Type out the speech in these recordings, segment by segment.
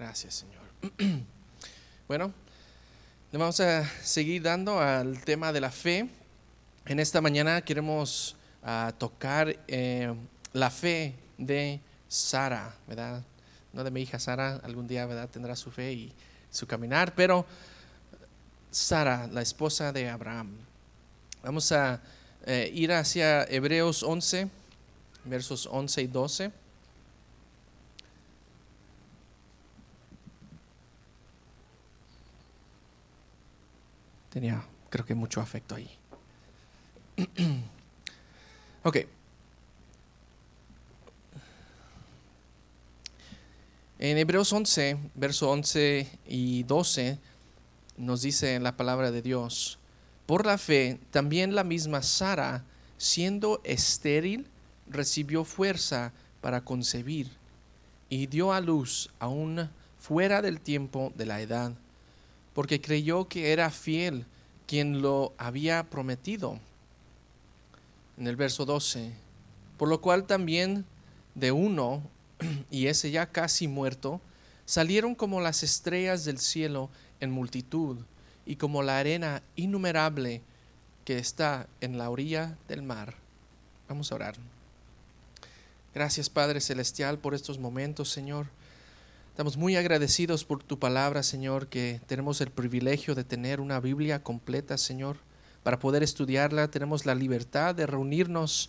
Gracias, Señor. Bueno, le vamos a seguir dando al tema de la fe. En esta mañana queremos ah, tocar eh, la fe de Sara, ¿verdad? No de mi hija Sara, algún día, ¿verdad? Tendrá su fe y su caminar, pero Sara, la esposa de Abraham. Vamos a eh, ir hacia Hebreos 11, versos 11 y 12. Tenía, creo que mucho afecto ahí. ok. En Hebreos 11, verso 11 y 12, nos dice la palabra de Dios, por la fe, también la misma Sara, siendo estéril, recibió fuerza para concebir y dio a luz aún fuera del tiempo de la edad porque creyó que era fiel quien lo había prometido. En el verso 12, por lo cual también de uno, y ese ya casi muerto, salieron como las estrellas del cielo en multitud, y como la arena innumerable que está en la orilla del mar. Vamos a orar. Gracias Padre Celestial por estos momentos, Señor. Estamos muy agradecidos por tu palabra, Señor, que tenemos el privilegio de tener una Biblia completa, Señor, para poder estudiarla. Tenemos la libertad de reunirnos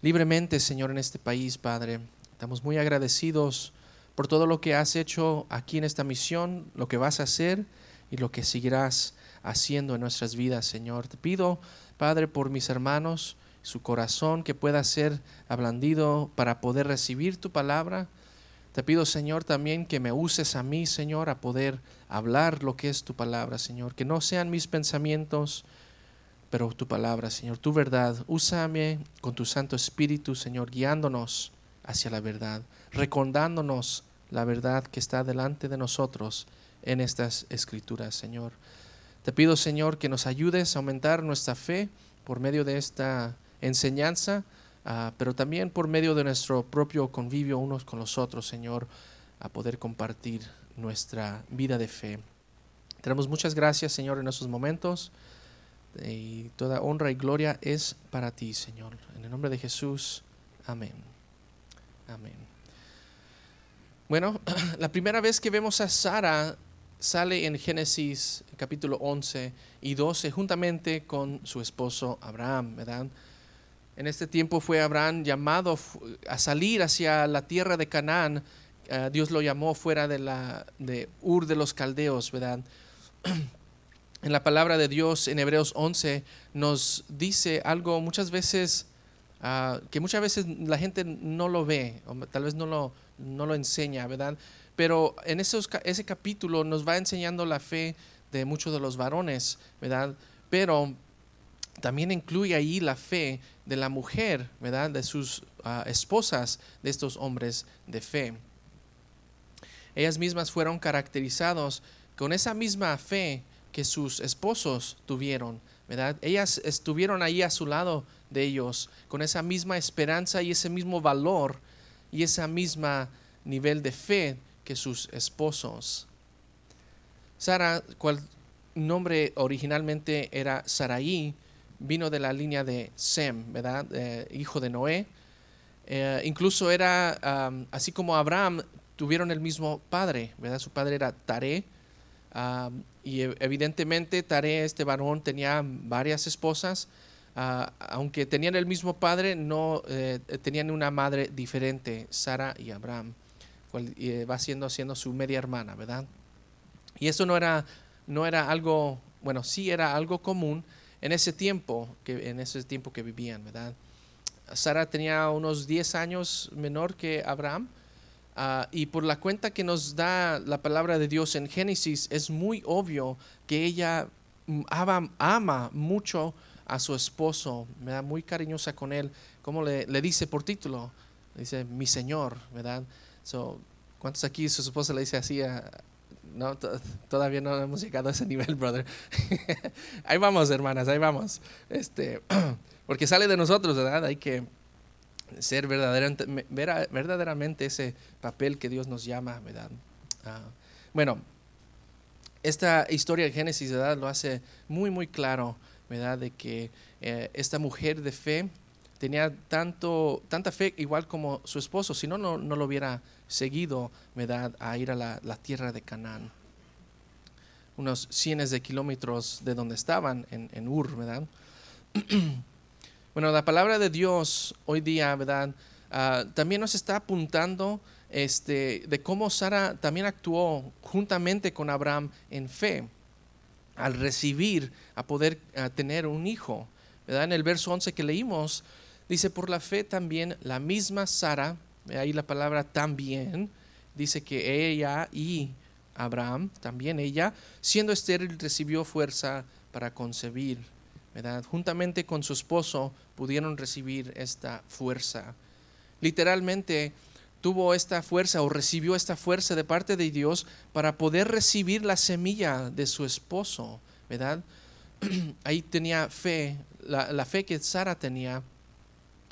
libremente, Señor, en este país, Padre. Estamos muy agradecidos por todo lo que has hecho aquí en esta misión, lo que vas a hacer y lo que seguirás haciendo en nuestras vidas, Señor. Te pido, Padre, por mis hermanos, su corazón que pueda ser ablandido para poder recibir tu palabra te pido, Señor, también que me uses a mí, Señor, a poder hablar lo que es tu palabra, Señor. Que no sean mis pensamientos, pero tu palabra, Señor, tu verdad. Úsame con tu Santo Espíritu, Señor, guiándonos hacia la verdad, recordándonos la verdad que está delante de nosotros en estas escrituras, Señor. Te pido, Señor, que nos ayudes a aumentar nuestra fe por medio de esta enseñanza Ah, pero también por medio de nuestro propio convivio unos con los otros, Señor, a poder compartir nuestra vida de fe. Tenemos muchas gracias, Señor, en estos momentos. Y toda honra y gloria es para ti, Señor. En el nombre de Jesús. Amén. Amén. Bueno, la primera vez que vemos a Sara sale en Génesis capítulo 11 y 12 juntamente con su esposo Abraham, ¿verdad? En este tiempo fue Abraham llamado a salir hacia la tierra de Canaán. Ah, Dios lo llamó fuera de, la, Ur de los Caldeos, ¿verdad? En la palabra de Dios en Hebreos 11 nos dice algo muchas veces ah, que muchas veces la gente no lo ve, o tal vez no lo, enseña, ¿verdad? Pero en ese capítulo nos va enseñando la fe de muchos de los varones, ¿verdad? Pero también incluye ahí la fe de la mujer, ¿verdad? De sus ah, esposas, de estos hombres de fe. Ellas mismas fueron caracterizados con esa misma fe que sus esposos tuvieron, ¿verdad? Ellas estuvieron ahí a su lado de ellos, con esa misma esperanza y ese mismo valor y ese mismo nivel de fe que sus esposos. Sara, cual nombre originalmente era Saraí, vino de la línea de Sem, ¿verdad? hijo de Noé. Eh, incluso era, así como Abraham, tuvieron el mismo padre, ¿verdad? Su padre era Taré. y e, evidentemente Taré, este varón, tenía varias esposas. Ah, aunque tenían el mismo padre, no eh, tenían una madre diferente, Sara y Abraham, eh, va siendo, siendo su media hermana, ¿verdad? Y eso no era, no era algo, bueno, sí era algo común, en ese tiempo que, en ese tiempo que vivían, ¿verdad? Sara tenía unos 10 años menor que Abraham. Ah, y por la cuenta que nos da la palabra de Dios en Génesis, es muy obvio que ella ama, mucho a su esposo, da muy cariñosa con él, como le, le dice por título, dice mi Señor, ¿verdad? So, ¿Cuántos aquí su esposa le dice así a, no, todavía no hemos llegado a ese nivel, brother. ahí vamos, hermanas, ahí vamos. Este, porque sale de nosotros, ¿verdad? Hay que ser verdaderamente, ese papel que Dios nos llama, ¿verdad? Ah, bueno, esta historia de Génesis ¿verdad? lo hace muy, muy claro, ¿verdad? De que eh, esta mujer de fe tenía tanto, tanta fe igual como su esposo, si no, no, lo hubiera seguido, ¿verdad? A ir a la, tierra de Canaán. Unos cientos de kilómetros de donde estaban, en, en Ur, ¿verdad? bueno, la palabra de Dios hoy día, ¿verdad? Ah, también nos está apuntando este, de cómo Sara también actuó juntamente con Abraham en fe al recibir, a poder tener un hijo. ¿verdad? En el verso 11 que leímos, dice, por la fe también la misma Sara, ahí la palabra también, dice que ella y Abraham, también ella, siendo estéril, recibió fuerza para concebir. ¿verdad? Juntamente con su esposo pudieron recibir esta fuerza. Literalmente, tuvo esta fuerza o recibió esta fuerza de parte de Dios para poder recibir la semilla de su esposo, ¿verdad? Ahí tenía fe, la, fe que Sara tenía,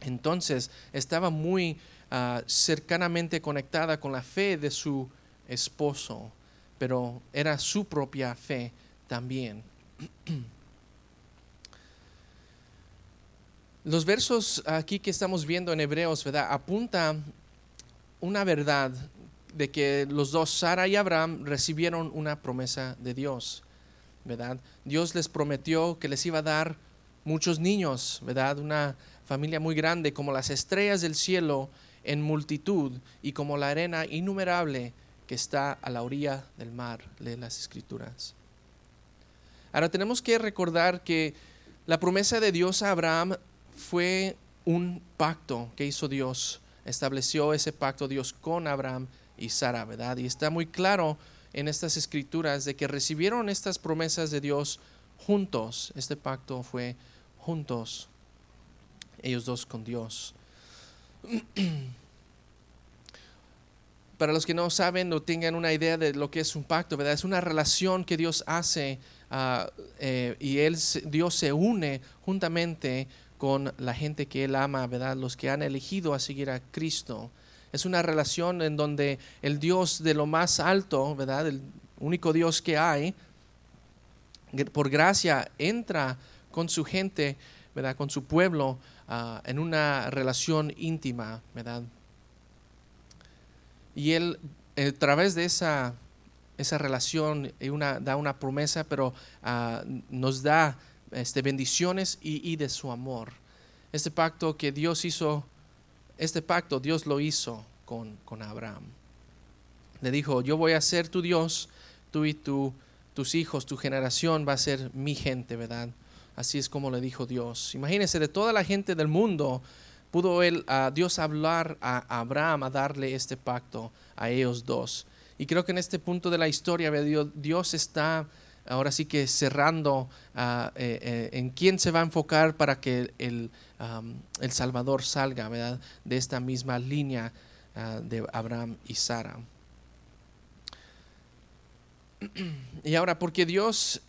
entonces estaba muy ah, cercanamente conectada con la fe de su esposo, pero era su propia fe también. Los versos aquí que estamos viendo en Hebreos, ¿verdad? Apunta una verdad de que los dos, Sara y Abraham, recibieron una promesa de Dios, ¿verdad? Dios les prometió que les iba a dar muchos niños, ¿verdad? Una familia muy grande, como las estrellas del cielo en multitud y como la arena innumerable que está a la orilla del mar, lee las escrituras. Ahora tenemos que recordar que la promesa de Dios a Abraham fue un pacto que hizo Dios estableció ese pacto Dios con Abraham y Sara, ¿verdad? Y está muy claro en estas escrituras de que recibieron estas promesas de Dios juntos. Este pacto fue juntos, ellos dos con Dios. Para los que no saben o tengan una idea de lo que es un pacto, ¿verdad? Es una relación que Dios hace ah, eh, y él, Dios se une juntamente con la gente que Él ama, ¿verdad? Los que han elegido a seguir a Cristo. Es una relación en donde el Dios de lo más alto, ¿verdad? El único Dios que hay, por gracia entra con su gente, Con su pueblo ah, en una relación íntima, ¿verdad? Y Él, a través de esa, esa relación, una, da una promesa, pero ah, nos da este, bendiciones y, de su amor. Este pacto que Dios hizo, este pacto Dios lo hizo con, con Abraham. Le dijo, yo voy a ser tu Dios, tú y tu, tus hijos, tu generación va a ser mi gente, ¿verdad? Así es como le dijo Dios. Imagínense, de toda la gente del mundo, pudo él, Dios hablar a Abraham, a darle este pacto a ellos dos. Y creo que en este punto de la historia, Dios está ahora sí que cerrando ah, eh, eh, en quién se va a enfocar para que el, el Salvador salga ¿verdad? de esta misma línea ah, de Abraham y Sara. Y ahora, porque Dios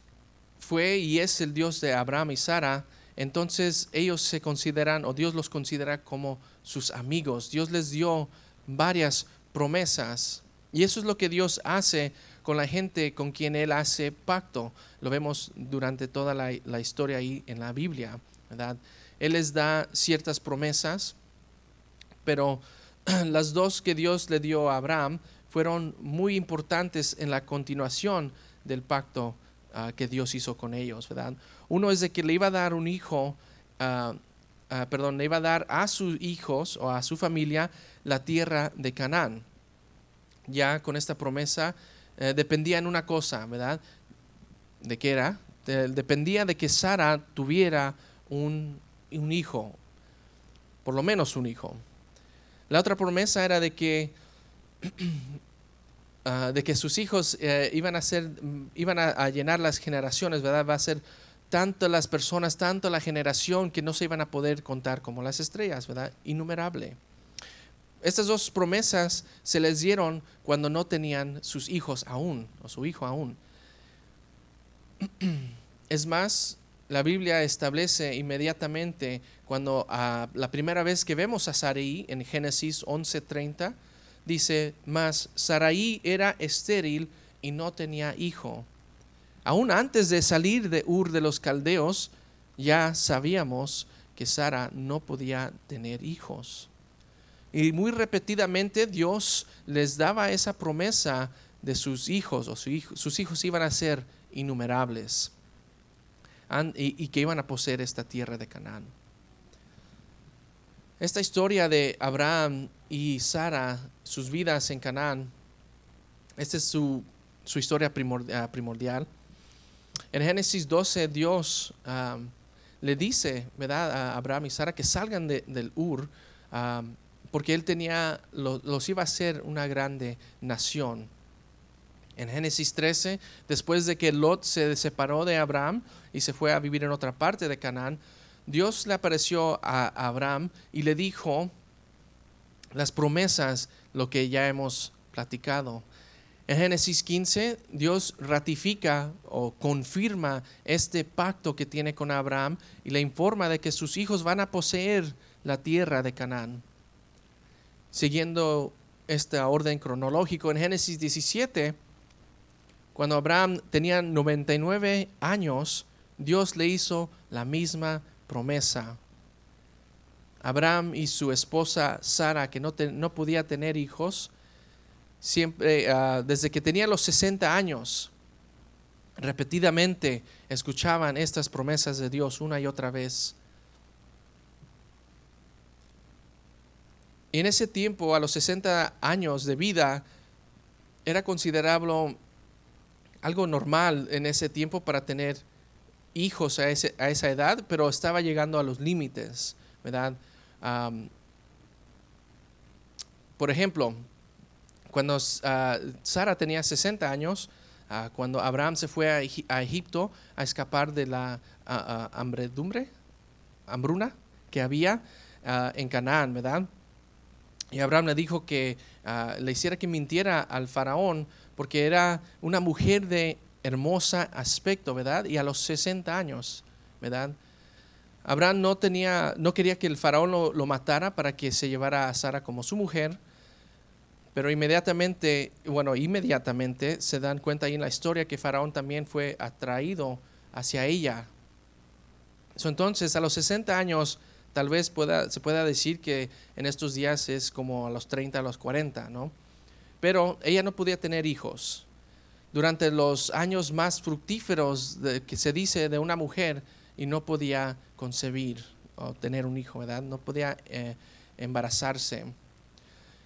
fue y es el Dios de Abraham y Sara, entonces ellos se consideran, o Dios los considera como sus amigos. Dios les dio varias promesas. Y eso es lo que Dios hace con la gente con quien Él hace pacto. Lo vemos durante toda la, historia ahí en la Biblia, ¿verdad? Él les da ciertas promesas, pero las dos que Dios le dio a Abraham fueron muy importantes en la continuación del pacto ah, que Dios hizo con ellos, ¿verdad? Uno es de que le iba a dar un hijo, ah, ah, perdón, le iba a dar a sus hijos o a su familia la tierra de Canaán. Ya con esta promesa eh, dependía en una cosa, ¿verdad? ¿De qué era? dependía de que Sara tuviera un, hijo, por lo menos un hijo. La otra promesa era de que, ah, de que sus hijos eh, iban, a, ser, iban a, llenar las generaciones, ¿verdad? Va a ser tanto las personas, tanto la generación que no se iban a poder contar como las estrellas, ¿verdad? Innumerable. Estas dos promesas se les dieron cuando no tenían sus hijos aún, o su hijo aún. Es más, la Biblia establece inmediatamente cuando ah, la primera vez que vemos a Sarai en Génesis 11:30, dice, mas Saraí era estéril y no tenía hijo. Aún antes de salir de Ur de los Caldeos, ya sabíamos que Sara no podía tener hijos. Y muy repetidamente Dios les daba esa promesa de sus hijos, o sus hijos iban a ser innumerables y, que iban a poseer esta tierra de Canaán. Esta historia de Abraham y Sara, sus vidas en Canaán, esta es su, historia ah, primordial. En Génesis 12, Dios le dice ¿verdad? a Abraham y Sara que salgan del Ur, porque él tenía, los iba a hacer una grande nación. En Génesis 13, después de que Lot se separó de Abraham y se fue a vivir en otra parte de Canaán, Dios le apareció a Abraham y le dijo las promesas, lo que ya hemos platicado. En Génesis 15, Dios ratifica o confirma este pacto que tiene con Abraham y le informa de que sus hijos van a poseer la tierra de Canaán. Siguiendo este orden cronológico, en Génesis 17, cuando Abraham tenía 99 años, Dios le hizo la misma promesa. Abraham y su esposa Sara, que no, no podía tener hijos, siempre, ah, desde que tenía los 60 años, repetidamente escuchaban estas promesas de Dios una y otra vez. Y en ese tiempo, a los 60 años de vida, era considerable algo normal en ese tiempo para tener hijos a, esa edad, pero estaba llegando a los límites, ¿verdad? por ejemplo, cuando uh, Sara tenía 60 años, ah, cuando Abraham se fue a, Egipto a escapar de la hambredumbre, hambruna que había en Canaán, ¿verdad? Y Abraham le dijo que le hiciera que mintiera al faraón porque era una mujer de hermosa aspecto, ¿verdad? Y a los 60 años, ¿verdad? Abraham no, tenía, no quería que el faraón lo, matara para que se llevara a Sara como su mujer, pero inmediatamente, bueno, inmediatamente se dan cuenta ahí en la historia que faraón también fue atraído hacia ella. entonces, a los 60 años, tal vez se pueda decir que en estos días es como a los 30, a los 40, ¿no? Pero ella no podía tener hijos. Durante los años más fructíferos que se dice de una mujer y no podía concebir o tener un hijo, ¿verdad? No podía eh, embarazarse.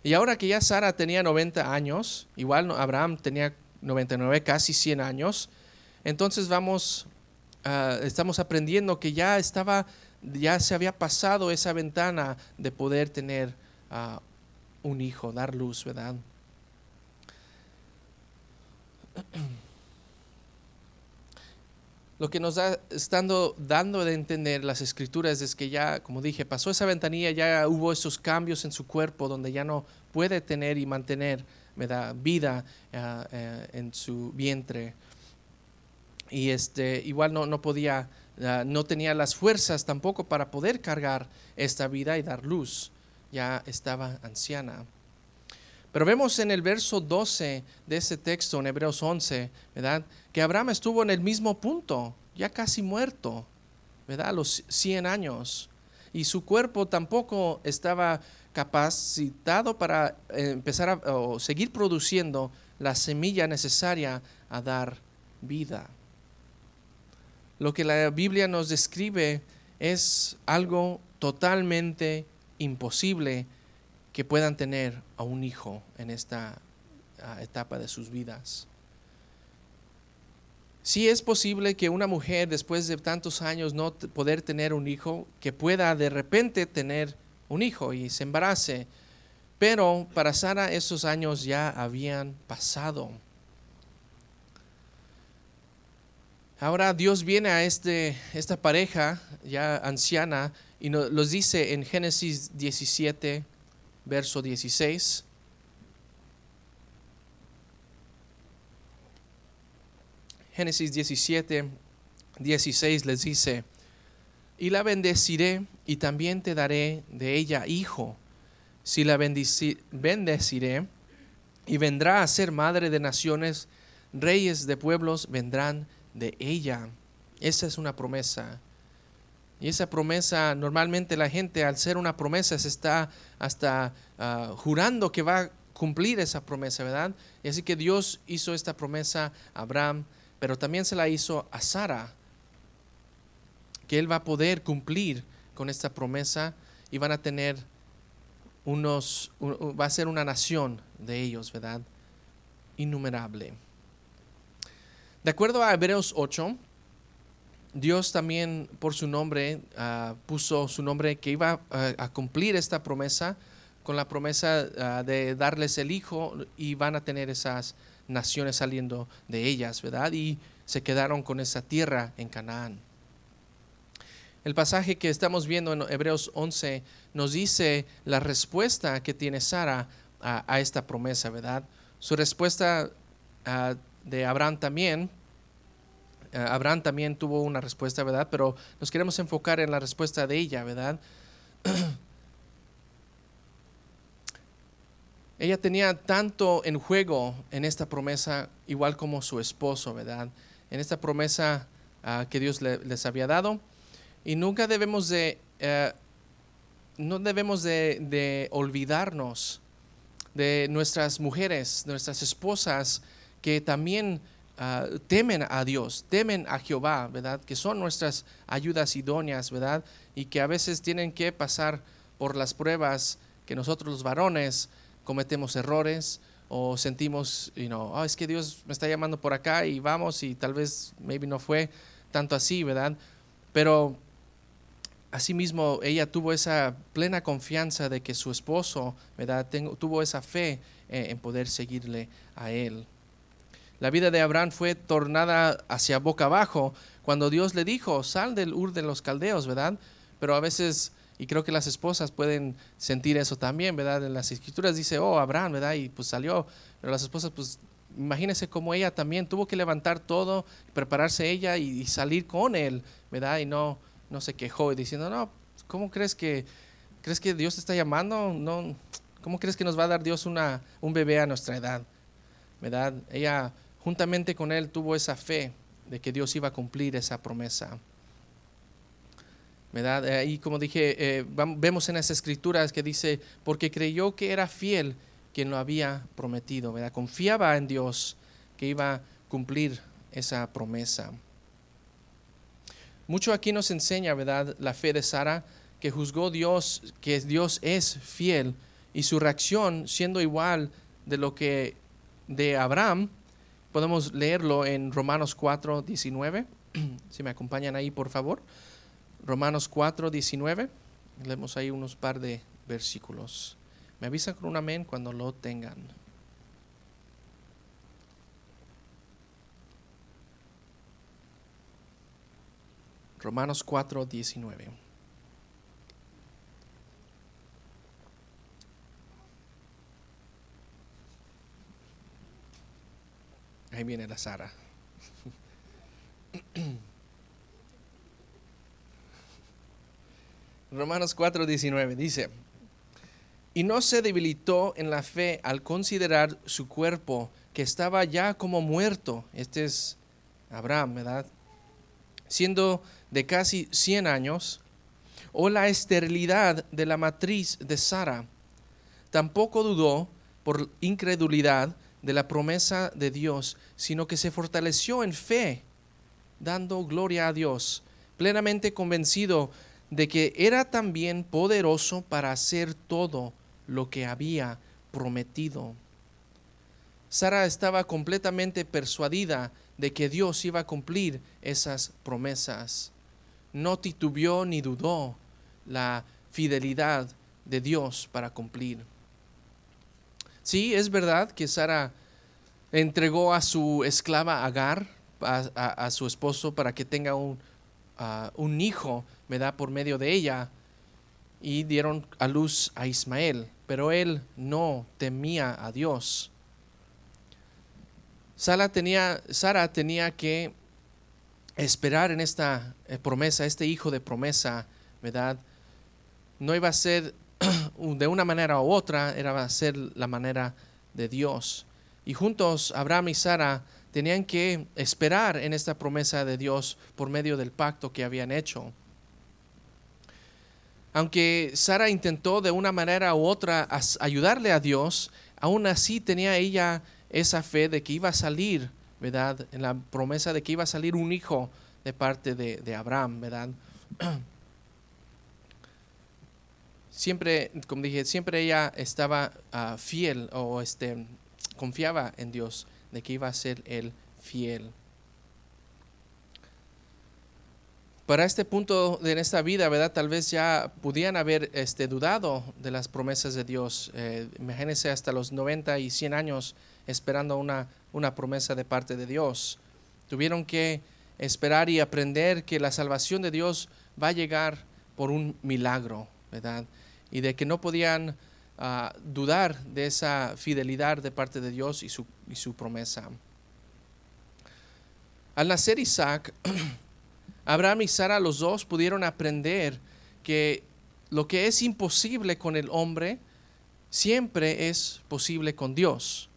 Y ahora que ya Sara tenía 90 años, igual Abraham tenía 99, casi 100 años, entonces vamos, ah, estamos aprendiendo que ya estaba, ya se había pasado esa ventana de poder tener ah, un hijo, dar luz, ¿verdad? Lo que nos está estando dando de entender las escrituras es que ya, como dije, pasó esa ventanilla, ya hubo esos cambios en su cuerpo donde ya no puede tener y mantener vida eh, eh, en su vientre. Y este, igual no, no podía, ah, no tenía las fuerzas tampoco para poder cargar esta vida y dar luz. Ya estaba anciana. Pero vemos en el verso 12 de ese texto, en Hebreos 11, ¿verdad? Que Abraham estuvo en el mismo punto, ya casi muerto, ¿verdad? A los 100 años. Y su cuerpo tampoco estaba capacitado para eh, empezar a seguir produciendo la semilla necesaria a dar vida. Lo que la Biblia nos describe es algo totalmente imposible que puedan tener a un hijo en esta etapa de sus vidas. Si es posible que una mujer después de tantos años no poder tener un hijo, que pueda de repente tener un hijo y se embarace, pero para Sara esos años ya habían pasado. Ahora Dios viene a este, esta pareja ya anciana y nos, los dice en Génesis 17, verso 16. Génesis 17, 16 les dice, y la bendeciré y también te daré de ella hijo, si la bendeciré y vendrá a ser madre de naciones, reyes de pueblos vendrán de ella. Esa es una promesa. Y esa promesa, normalmente la gente al ser una promesa se está hasta ah, jurando que va a cumplir esa promesa, ¿verdad? Y así que Dios hizo esta promesa a Abraham, pero también se la hizo a Sara, que él va a poder cumplir con esta promesa y van a tener unos, va a ser una nación de ellos, ¿verdad? Innumerable. De acuerdo a Hebreos 8, Dios también por su nombre ah, puso su nombre que iba a cumplir esta promesa con la promesa ah, de darles el hijo y van a tener esas naciones saliendo de ellas, ¿verdad? Y se quedaron con esa tierra en Canaán. El pasaje que estamos viendo en Hebreos 11 nos dice la respuesta que tiene Sara a, esta promesa, ¿verdad? Su respuesta ah, de Abraham también, ah, Abraham también tuvo una respuesta, ¿verdad? Pero nos queremos enfocar en la respuesta de ella, ¿verdad? ella tenía tanto en juego en esta promesa, igual como su esposo, ¿verdad? En esta promesa ah, que Dios les había dado y nunca debemos de, eh, no debemos de, olvidarnos de nuestras mujeres, nuestras esposas, que también ah, temen a Dios, temen a Jehová, ¿verdad? Que son nuestras ayudas idóneas, ¿verdad? Y que a veces tienen que pasar por las pruebas que nosotros los varones cometemos errores o sentimos, you know, oh, es que Dios me está llamando por acá y vamos y tal vez, maybe no fue tanto así, ¿verdad? Pero asimismo ella tuvo esa plena confianza de que su esposo ¿verdad? tuvo esa fe en, poder seguirle a él. La vida de Abraham fue tornada hacia boca abajo cuando Dios le dijo, sal del Ur de los Caldeos, ¿verdad? Pero a veces, y creo que las esposas pueden sentir eso también, ¿verdad? En las escrituras dice, oh, Abraham, ¿verdad? Y pues salió, pero las esposas, pues imagínense cómo ella también tuvo que levantar todo, prepararse ella y salir con él, ¿verdad? Y no, no se quejó diciendo, no, ¿cómo crees que, crees que Dios te está llamando? No, ¿Cómo crees que nos va a dar Dios una, un bebé a nuestra edad? ¿Verdad? Ella juntamente con él tuvo esa fe de que Dios iba a cumplir esa promesa. ¿Verdad? Eh, y como dije, eh, vemos en las escrituras que dice, porque creyó que era fiel quien lo había prometido, ¿verdad? Confiaba en Dios que iba a cumplir esa promesa. Mucho aquí nos enseña, ¿verdad?, la fe de Sara, que juzgó Dios, que Dios es fiel, y su reacción siendo igual de lo que de Abraham, podemos leerlo en Romanos 4, 19. si me acompañan ahí, por favor. Romanos 4, 19. Leemos ahí unos par de versículos. Me avisan con un amén cuando lo tengan. Romanos 4, 19. Ahí viene la Sara. Romanos 4, 19 dice, y no se debilitó en la fe al considerar su cuerpo que estaba ya como muerto. Este es Abraham, ¿verdad? Siendo de casi 100 años, o la esterilidad de la matriz de Sara. Tampoco dudó por incredulidad de la promesa de Dios, sino que se fortaleció en fe, dando gloria a Dios, plenamente convencido de que era también poderoso para hacer todo lo que había prometido. Sara estaba completamente persuadida de que Dios iba a cumplir esas promesas no titubeó ni dudó la fidelidad de Dios para cumplir. Sí, es verdad que Sara entregó a su esclava Agar, a, su esposo, para que tenga un, hijo, da Por medio de ella, y dieron a luz a Ismael, pero él no temía a Dios. Sara tenía, Sara tenía que esperar en esta eh, promesa, este hijo de promesa, ¿verdad? No iba a ser de una manera u otra, era ser la manera de Dios. Y juntos Abraham y Sara tenían que esperar en esta promesa de Dios por medio del pacto que habían hecho. Aunque Sara intentó de una manera u otra ayudarle a Dios, aún así tenía ella esa fe de que iba a salir, ¿verdad? En la promesa de que iba a salir un hijo de parte de, Abraham, ¿verdad? Siempre, como dije, siempre ella estaba ah, fiel o este, confiaba en Dios de que iba a ser Él fiel. Para este punto de esta vida, ¿verdad? Tal vez ya pudieran haber este, dudado de las promesas de Dios. Eh, imagínense hasta los 90 y 100 años esperando una, una promesa de parte de Dios. Tuvieron que esperar y aprender que la salvación de Dios va a llegar por un milagro, ¿verdad? Y de que no podían a dudar de esa fidelidad de parte de Dios y su, y su promesa. Al nacer Isaac, Abraham y Sara los dos pudieron aprender que lo que es imposible con el hombre siempre es posible con Dios.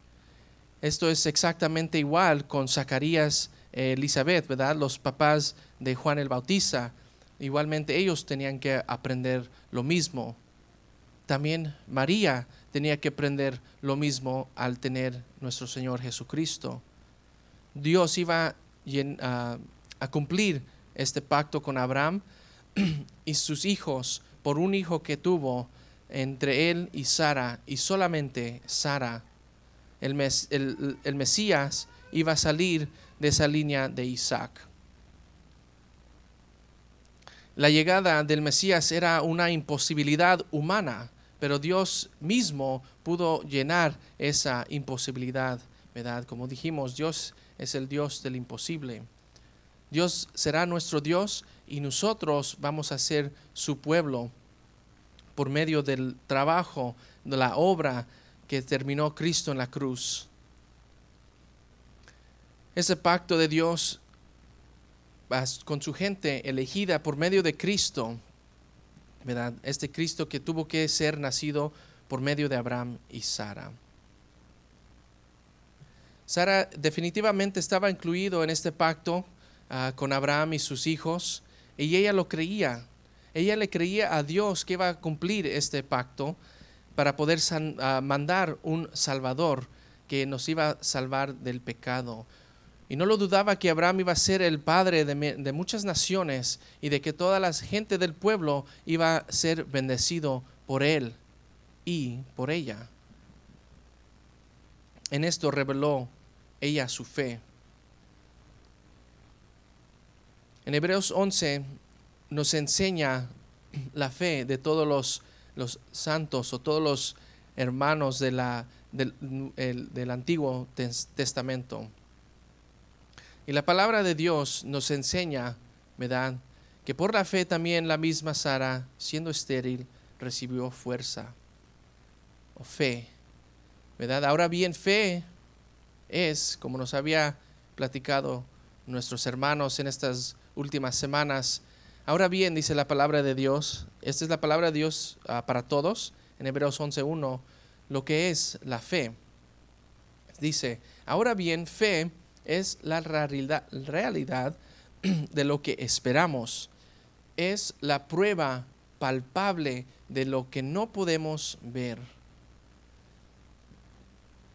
Esto es exactamente igual con Zacarías e Elizabeth, ¿verdad? Los papás de Juan el Bautista. Igualmente ellos tenían que aprender lo mismo también María tenía que aprender lo mismo al tener nuestro Señor Jesucristo. Dios iba a, cumplir este pacto con Abraham y sus hijos por un hijo que tuvo entre él y Sara, y solamente Sara. El, Mesías iba a salir de esa línea de Isaac. La llegada del Mesías era una imposibilidad humana, pero Dios mismo pudo llenar esa imposibilidad, ¿verdad? Como dijimos, Dios es el Dios del imposible. Dios será nuestro Dios y nosotros vamos a ser su pueblo por medio del trabajo, de la obra que terminó Cristo en la cruz. Ese pacto de Dios con su gente elegida por medio de Cristo este Cristo que tuvo que ser nacido por medio de Abraham y Sara. Sara definitivamente estaba incluido en este pacto ah, con Abraham y sus hijos y ella lo creía. Ella le creía a Dios que iba a cumplir este pacto para poder ah, mandar un Salvador que nos iba a salvar del pecado. Y no lo dudaba que Abraham iba a ser el padre de, muchas naciones y de que toda la gente del pueblo iba a ser bendecido por él y por ella. En esto reveló ella su fe. En Hebreos 11 nos enseña la fe de todos los, santos o todos los hermanos de la, del, del Antiguo Testamento. Y la palabra de Dios nos enseña, ¿verdad? Que por la fe también la misma Sara, siendo estéril, recibió fuerza o fe, ¿verdad? Ahora bien, fe es, como nos había platicado nuestros hermanos en estas últimas semanas, ahora bien, dice la palabra de Dios, esta es la palabra de Dios ah, para todos, en Hebreos 11.1, lo que es la fe. Dice, ahora bien, fe es la realidad, de lo que esperamos. Es la prueba palpable de lo que no podemos ver.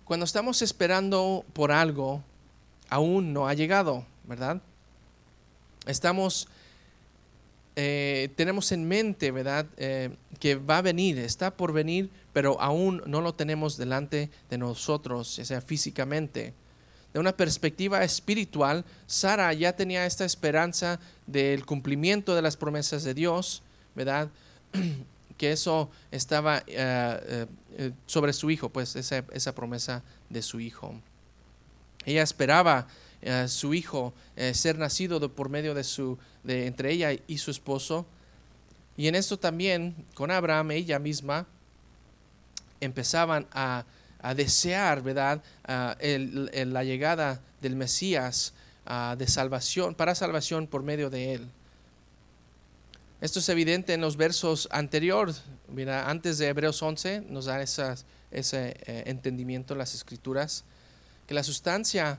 Cuando estamos esperando por algo, aún no ha llegado, ¿verdad? Estamos, eh, tenemos en mente, ¿verdad? Eh, que va a venir, está por venir, pero aún no lo tenemos delante de nosotros, ya sea físicamente de una perspectiva espiritual, Sara ya tenía esta esperanza del cumplimiento de las promesas de Dios, ¿verdad? que eso estaba eh, eh, eh, sobre su hijo, pues esa, esa, promesa de su hijo. Ella esperaba a su hijo ser nacido por medio de su, de, entre ella y su esposo. Y en esto también, con Abraham, ella misma, empezaban a a desear, ¿verdad?, la llegada del Mesías de salvación, para salvación por medio de él. Esto es evidente en los versos anteriores. Mira, antes de Hebreos 11 nos da ese eh, entendimiento en las escrituras, que la sustancia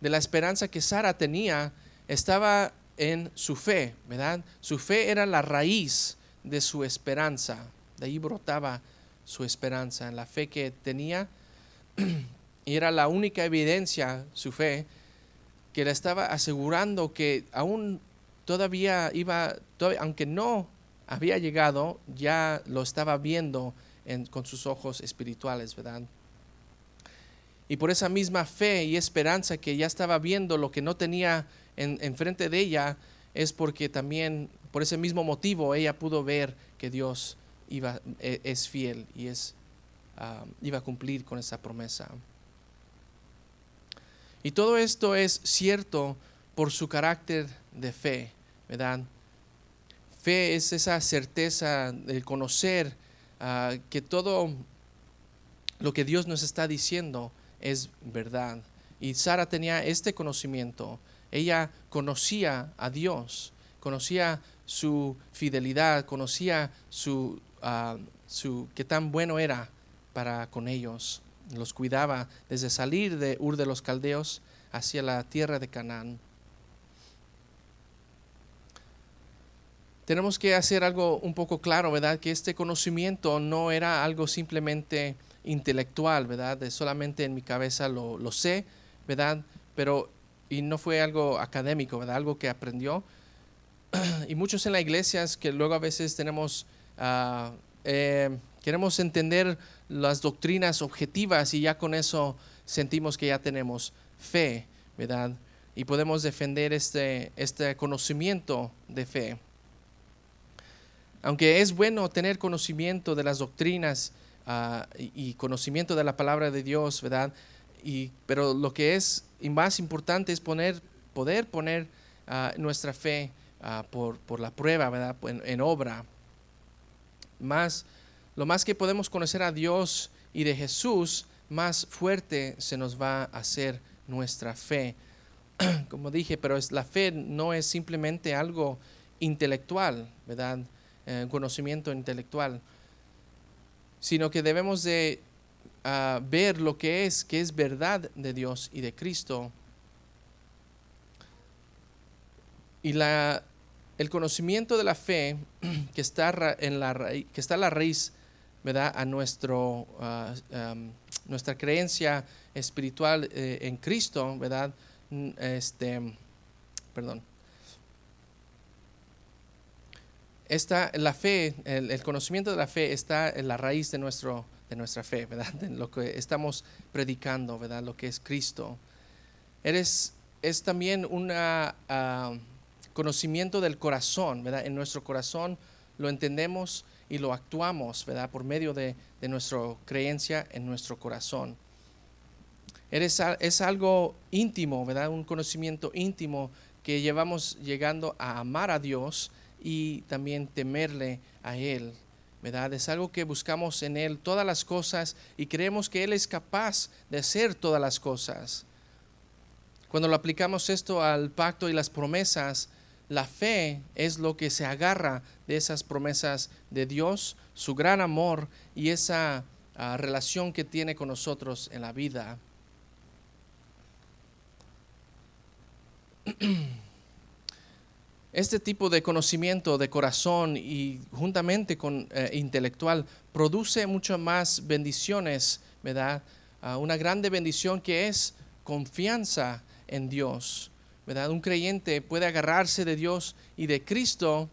de la esperanza que Sara tenía estaba en su fe, ¿verdad? Su fe era la raíz de su esperanza. De ahí brotaba su esperanza, en la fe que tenía. Y era la única evidencia, su fe, que le estaba asegurando que aún todavía iba, aunque no había llegado, ya lo estaba viendo con sus ojos espirituales, ¿verdad? Y por esa misma fe y esperanza que ya estaba viendo lo que no tenía enfrente de ella, es porque también por ese mismo motivo ella pudo ver que Dios iba, e, es fiel y es, ah, iba a cumplir con esa promesa. Y todo esto es cierto por su carácter de fe, ¿verdad? Fe es esa certeza de conocer ah, que todo lo que Dios nos está diciendo es verdad. Y Sara tenía este conocimiento. Ella conocía a Dios, conocía su fidelidad, conocía su, uh, su qué tan bueno era para con ellos. Los cuidaba desde salir de Ur de los Caldeos hacia la tierra de Canaán. Tenemos que hacer algo un poco claro, ¿verdad? Que este conocimiento no era algo simplemente intelectual, ¿verdad? De solamente en mi cabeza lo, lo sé, ¿verdad? Pero, y no fue algo académico, ¿verdad? Algo que aprendió. y muchos en la iglesia es que luego a veces tenemos, uh, eh, queremos entender las doctrinas objetivas y ya con eso sentimos que ya tenemos fe, ¿verdad? Y podemos defender este, este conocimiento de fe. Aunque es bueno tener conocimiento de las doctrinas Ah, y, conocimiento de la palabra de Dios, ¿verdad? Y, pero lo que es más importante es poner, poder poner ah, nuestra fe ah, por, por, la prueba, ¿verdad? En, en, obra. Más, lo más que podemos conocer a Dios y de Jesús, más fuerte se nos va a hacer nuestra fe. Como dije, pero es, la fe no es simplemente algo intelectual, ¿verdad? Eh, conocimiento intelectual sino que debemos de ah, ver lo que es, que es verdad de Dios y de Cristo. Y la, el conocimiento de la fe que está en la, que está la raíz, ¿verdad? A nuestro, ah, nuestra creencia espiritual eh, en Cristo, ¿verdad? Este, perdón. esta, la fe, el, conocimiento de la fe está en la raíz de, nuestro, de nuestra fe, ¿verdad? Lo que estamos predicando, ¿verdad? Lo que es Cristo. Eres, es también un ah, conocimiento del corazón, ¿verdad? En nuestro corazón lo entendemos y lo actuamos, ¿verdad? Por medio de, de nuestra creencia en nuestro corazón. Eres, es algo íntimo, ¿verdad? Un conocimiento íntimo que llevamos llegando a amar a Dios y también temerle a Él. ¿verdad? Es algo que buscamos en Él todas las cosas y creemos que Él es capaz de hacer todas las cosas. Cuando lo aplicamos esto al pacto y las promesas, la fe es lo que se agarra de esas promesas de Dios, su gran amor y esa ah, relación que tiene con nosotros en la vida. Este tipo de conocimiento de corazón y juntamente con eh, intelectual produce mucho más bendiciones, ¿verdad? Ah, una grande bendición que es confianza en Dios, ¿verdad? Un creyente puede agarrarse de Dios y de Cristo,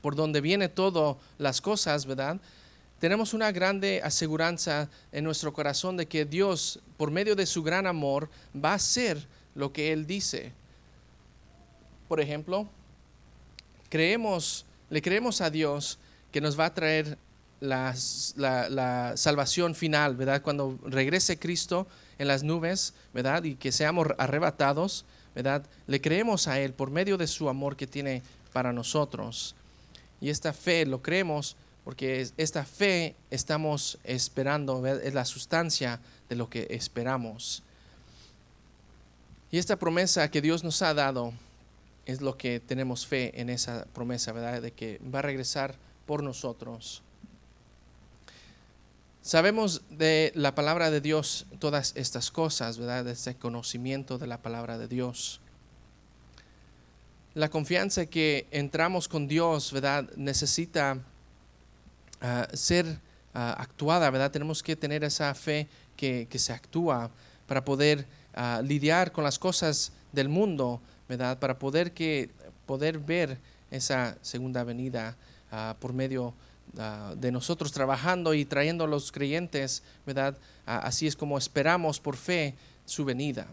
por donde viene todas las cosas, ¿verdad? Tenemos una grande aseguranza en nuestro corazón de que Dios, por medio de su gran amor, va a hacer lo que Él dice por ejemplo, creemos, le creemos a Dios que nos va a traer la, salvación final, ¿verdad? Cuando regrese Cristo en las nubes, ¿verdad? Y que seamos arrebatados, ¿verdad? Le creemos a Él por medio de su amor que tiene para nosotros. Y esta fe lo creemos porque esta fe estamos esperando, es la sustancia de lo que esperamos. Y esta promesa que Dios nos ha dado es lo que tenemos fe en esa promesa, ¿verdad? De que va a regresar por nosotros. Sabemos de la palabra de Dios todas estas cosas, ¿verdad? Ese conocimiento de la palabra de Dios. La confianza que entramos con Dios, ¿verdad? Necesita ah, ser ah, actuada, ¿verdad? Tenemos que tener esa fe que, se actúa para poder ah, lidiar con las cosas del mundo, ¿verdad? Para poder, que, poder ver esa segunda venida por medio de nosotros trabajando y trayendo a los creyentes, ¿verdad? así es como esperamos por fe su venida.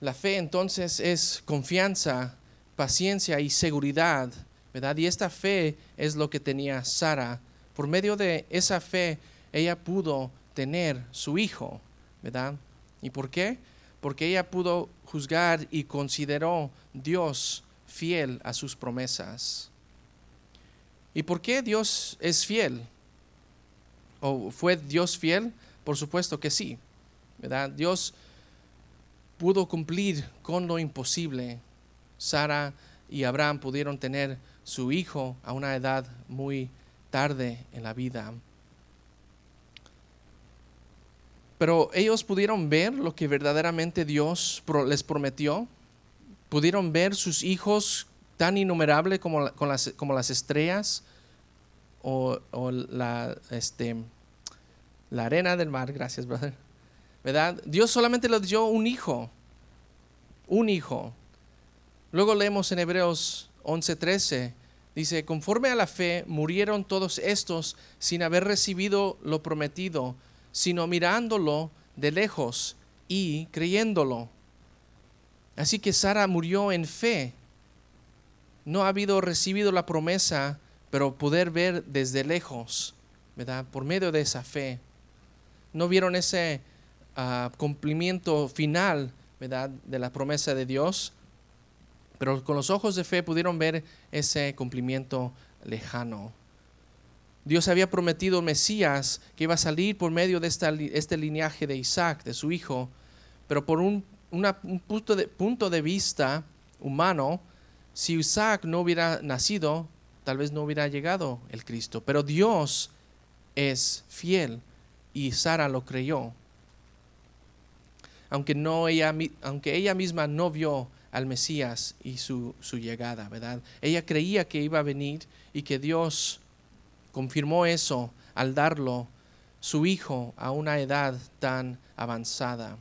La fe entonces es confianza, paciencia y seguridad, ¿verdad? Y esta fe es lo que tenía Sara. Por medio de esa fe, ella pudo tener su hijo, ¿verdad? ¿Y por qué? Porque ella pudo juzgar y consideró Dios fiel a sus promesas. ¿Y por qué Dios es fiel? ¿O fue Dios fiel? Por supuesto que sí, ¿verdad? Dios pudo cumplir con lo imposible. Sara y Abraham pudieron tener su hijo a una edad muy tarde en la vida. Pero ellos pudieron ver lo que verdaderamente Dios les prometió. Pudieron ver sus hijos tan las, como las estrellas o, la, este, la arena del mar. Gracias, brother ¿verdad? Dios solamente le dio un hijo, un hijo. Luego leemos en Hebreos 11:13, dice, conforme a la fe murieron todos estos sin haber recibido lo prometido, sino mirándolo de lejos y creyéndolo. Así que Sara murió en fe. No ha habido recibido la promesa, pero poder ver desde lejos, ¿verdad? Por medio de esa fe. No vieron ese cumplimiento final ¿verdad? de la promesa de Dios, pero con los ojos de fe pudieron ver ese cumplimiento lejano. Dios había prometido Mesías que iba a salir por medio de este linaje de Isaac, de su hijo, pero por un, un punto, de, punto de vista humano, si Isaac no hubiera nacido, tal vez no hubiera llegado el Cristo. Pero Dios es fiel y Sara lo creyó aunque, no ella, aunque ella misma no vio al Mesías y su, su llegada, ¿verdad? Ella creía que iba a venir y que Dios confirmó eso al darlo su hijo a una edad tan avanzada.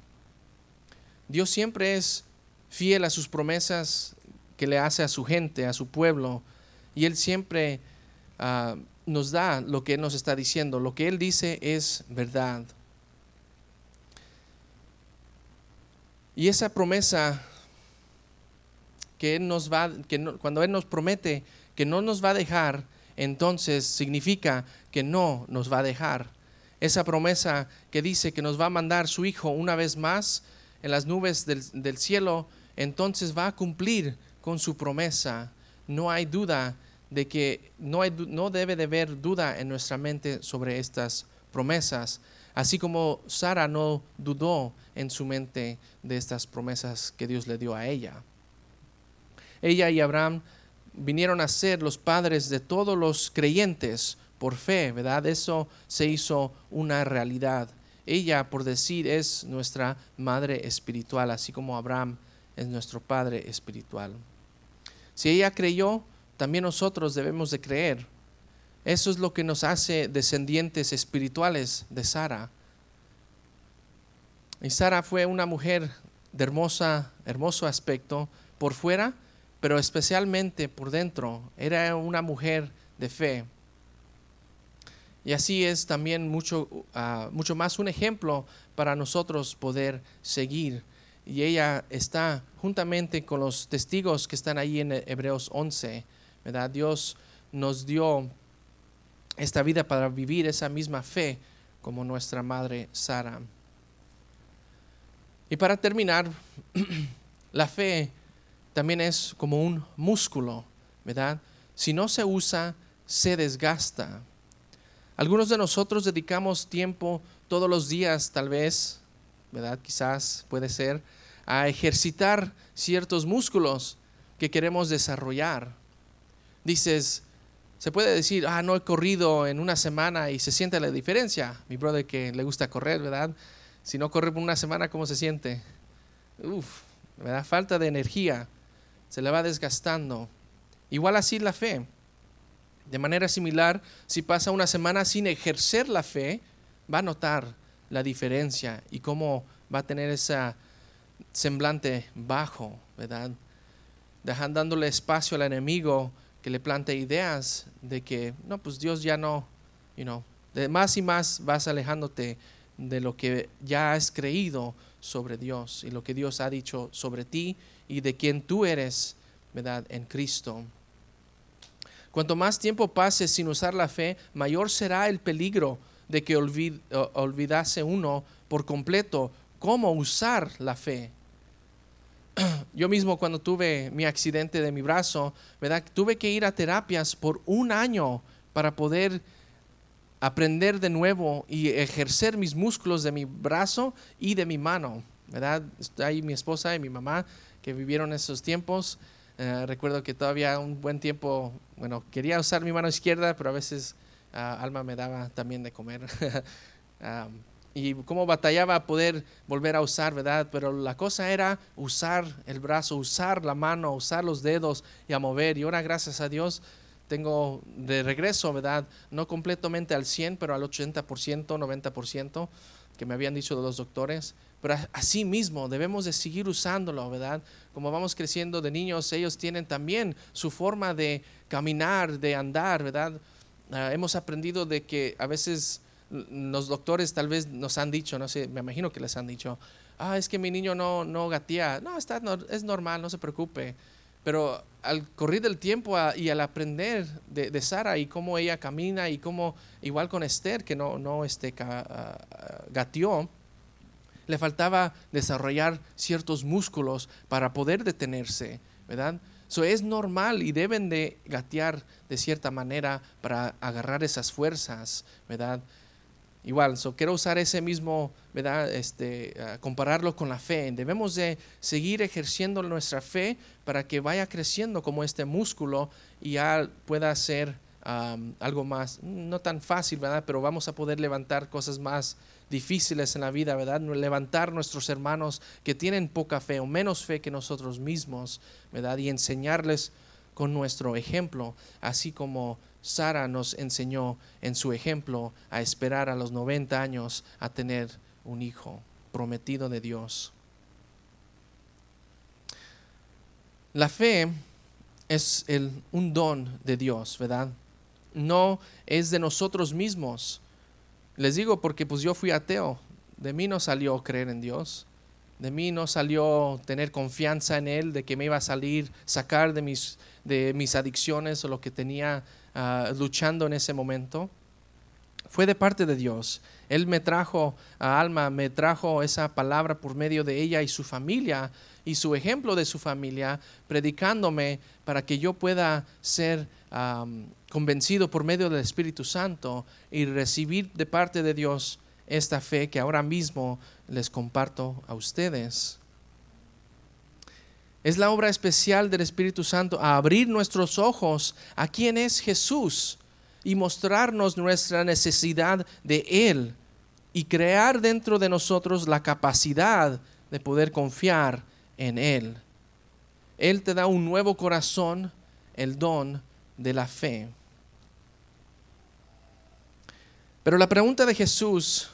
Dios siempre es fiel a sus promesas que le hace a su gente, a su pueblo, y Él siempre ah, nos da lo que Él nos está diciendo. Lo que Él dice es verdad. Y esa promesa que Él nos va, que cuando Él nos promete que no nos va a dejar, entonces significa que no nos va a dejar. Esa promesa que dice que nos va a mandar su Hijo una vez más en las nubes del, del cielo, entonces va a cumplir con su promesa. No hay duda de que no, no debe de haber duda en nuestra mente sobre estas promesas. Así como Sara no dudó en su mente de estas promesas que Dios le dio a ella. Ella y Abraham vinieron a ser los padres de todos los creyentes por fe, ¿verdad? Eso se hizo una realidad. Ella, por decir, es nuestra madre espiritual, así como Abraham es nuestro padre espiritual. Si ella creyó, también nosotros debemos de creer eso es lo que nos hace descendientes espirituales de Sara. Y Sara fue una mujer de hermosa, hermoso aspecto por fuera, pero especialmente por dentro. Era una mujer de fe. Y así es también mucho, ah, mucho más un ejemplo para nosotros poder seguir. Y ella está juntamente con los testigos que están ahí en Hebreos 11. ¿verdad? Dios nos dio esta vida para vivir esa misma fe como nuestra madre Sara. Y para terminar, la fe también es como un músculo, ¿verdad? Si no se usa, se desgasta. Algunos de nosotros dedicamos tiempo todos los días, tal vez, ¿verdad? Quizás puede ser, a ejercitar ciertos músculos que queremos desarrollar. Dices, se puede decir, ah, no he corrido en una semana y se siente la diferencia. Mi brother que le gusta correr, ¿verdad? Si no corre por una semana, ¿cómo se siente? Uf, da Falta de energía, se le va desgastando. Igual así la fe. De manera similar, si pasa una semana sin ejercer la fe, va a notar la diferencia y cómo va a tener ese semblante bajo, ¿verdad? Dejando dándole espacio al enemigo que le plante ideas de que, no, pues Dios ya no, you know, de más y más vas alejándote de lo que ya has creído sobre Dios y lo que Dios ha dicho sobre ti y de quien tú eres, ¿verdad? En Cristo. Cuanto más tiempo pases sin usar la fe, mayor será el peligro de que olvidase uno por completo cómo usar la fe. Yo mismo cuando tuve mi accidente de mi brazo, ¿verdad? Tuve que ir a terapias por un año para poder aprender de nuevo y ejercer mis músculos de mi brazo y de mi mano, ¿verdad? Ahí mi esposa y mi mamá que vivieron esos tiempos. Eh, recuerdo que todavía un buen tiempo, bueno, quería usar mi mano izquierda, pero a veces ah, Alma me daba también de comer. y cómo batallaba a poder volver a usar, ¿verdad? Pero la cosa era usar el brazo, usar la mano, usar los dedos y a mover. Y ahora, gracias a Dios, tengo de regreso, ¿verdad? No completamente al 100, pero al 80%, 90%, que me habían dicho de los doctores. Pero así mismo debemos de seguir usándolo, ¿verdad? Como vamos creciendo de niños, ellos tienen también su forma de caminar, de andar, ¿verdad? Ah, hemos aprendido de que a veces los doctores tal vez nos han dicho, no sé, me imagino que les han dicho, ah, es que mi niño no, no gatea. No, está, es normal, no se preocupe. Pero al correr del tiempo y al aprender de, Sara y cómo ella camina y cómo, igual con Esther, que no, no este, gateó, le faltaba desarrollar ciertos músculos para poder detenerse, ¿verdad? Eso es normal y deben de gatear de cierta manera para agarrar esas fuerzas, ¿verdad? Igual, so quiero usar ese mismo, ¿verdad? Este, compararlo con la fe. Debemos de seguir ejerciendo nuestra fe para que vaya creciendo como este músculo y ya pueda ser algo más, no tan fácil, ¿verdad? Pero vamos a poder levantar cosas más difíciles en la vida, ¿verdad? Levantar nuestros hermanos que tienen poca fe o menos fe que nosotros mismos, ¿verdad? Y enseñarles con nuestro ejemplo, así como Sara nos enseñó en su ejemplo a esperar a los 90 años a tener un hijo prometido de Dios. La fe es el, un don de Dios, ¿verdad? No es de nosotros mismos. Les digo porque pues yo fui ateo. De mí no salió creer en Dios. De mí no salió tener confianza en Él, de que me iba a salir, sacar de mis, de mis adicciones o lo que tenía Ah, luchando en ese momento, fue de parte de Dios. Él me trajo a Alma, me trajo esa palabra por medio de ella y su familia y su ejemplo de su familia, predicándome para que yo pueda ser convencido por medio del Espíritu Santo y recibir de parte de Dios esta fe que ahora mismo les comparto a ustedes. Es la obra especial del Espíritu Santo a abrir nuestros ojos a quién es Jesús y mostrarnos nuestra necesidad de Él y crear dentro de nosotros la capacidad de poder confiar en Él. Él te da un nuevo corazón, el don de la fe. Pero la pregunta de Jesús